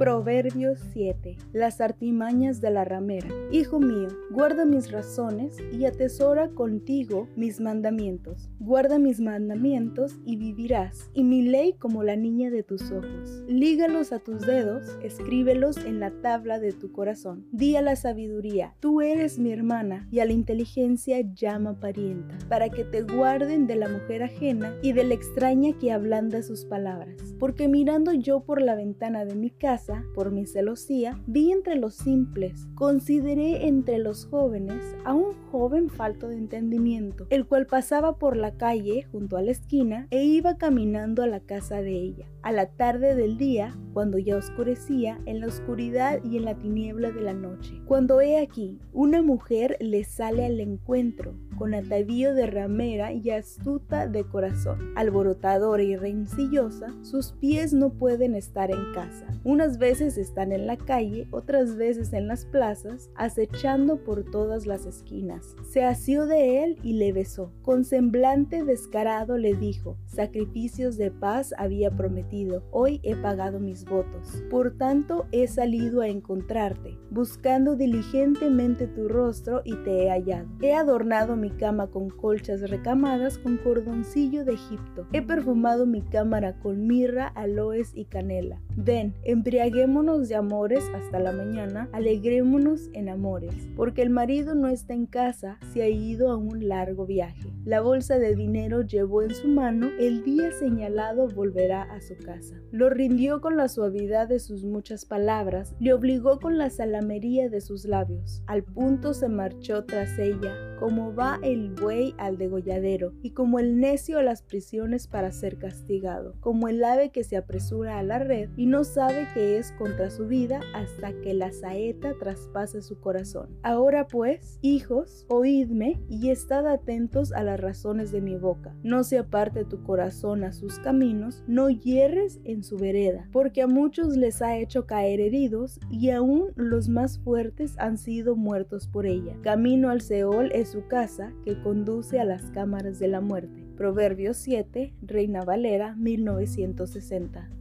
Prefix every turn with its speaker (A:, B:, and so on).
A: Proverbios 7. Las artimañas de la ramera. Hijo mío, guarda mis razones y atesora contigo mis mandamientos. Guarda mis mandamientos y vivirás, y mi ley como la niña de tus ojos. Lígalos a tus dedos, escríbelos en la tabla de tu corazón. Di a la sabiduría, tú eres mi hermana, y a la inteligencia llama parienta, para que te guarden de la mujer ajena y de la extraña que ablanda sus palabras. Porque mirando yo por la ventana de mi casa, por mi celosía, vi entre los simples, consideré entre los jóvenes a un joven falto de entendimiento, el cual pasaba por la calle junto a la esquina e iba caminando a la casa de ella. A la tarde del día, cuando ya oscurecía, en la oscuridad y en la tiniebla de la noche. Cuando he aquí, una mujer le sale al encuentro, con atavío de ramera y astuta de corazón. Alborotadora y rencillosa, sus pies no pueden estar en casa. Unas veces están en la calle, otras veces en las plazas, acechando por todas las esquinas. Se asió de él y le besó. Con semblante descarado le dijo, sacrificios de paz había prometido, hoy he pagado mis votos. Por tanto he salido a encontrarte, buscando diligentemente tu rostro y te he hallado. He adornado mi cama con colchas recamadas con cordoncillo de Egipto. He perfumado mi cámara con mirra, aloes y canela. Ven, embriaguémonos de amores hasta la mañana, alegrémonos en amores, porque el marido no está en casa, se ha ido a un largo viaje. La bolsa de dinero llevó en su mano, el día señalado volverá a su casa. Lo rindió con la suavidad de sus muchas palabras, le obligó con la salamería de sus labios. Al punto se marchó tras ella, como va el buey al degolladero, y como el necio a las prisiones para ser castigado, como el ave que se apresura a la red y no sabe que es contra su vida hasta que la saeta traspase su corazón. Ahora pues, hijos, oídme y estad atentos a las razones de mi boca. No se aparte tu corazón a sus caminos, no hierres en su vereda, porque a muchos les ha hecho caer heridos y aún los más fuertes han sido muertos por ella. Camino al Seol es su casa que conduce a las cámaras de la muerte. Proverbios 7, Reina Valera 1960.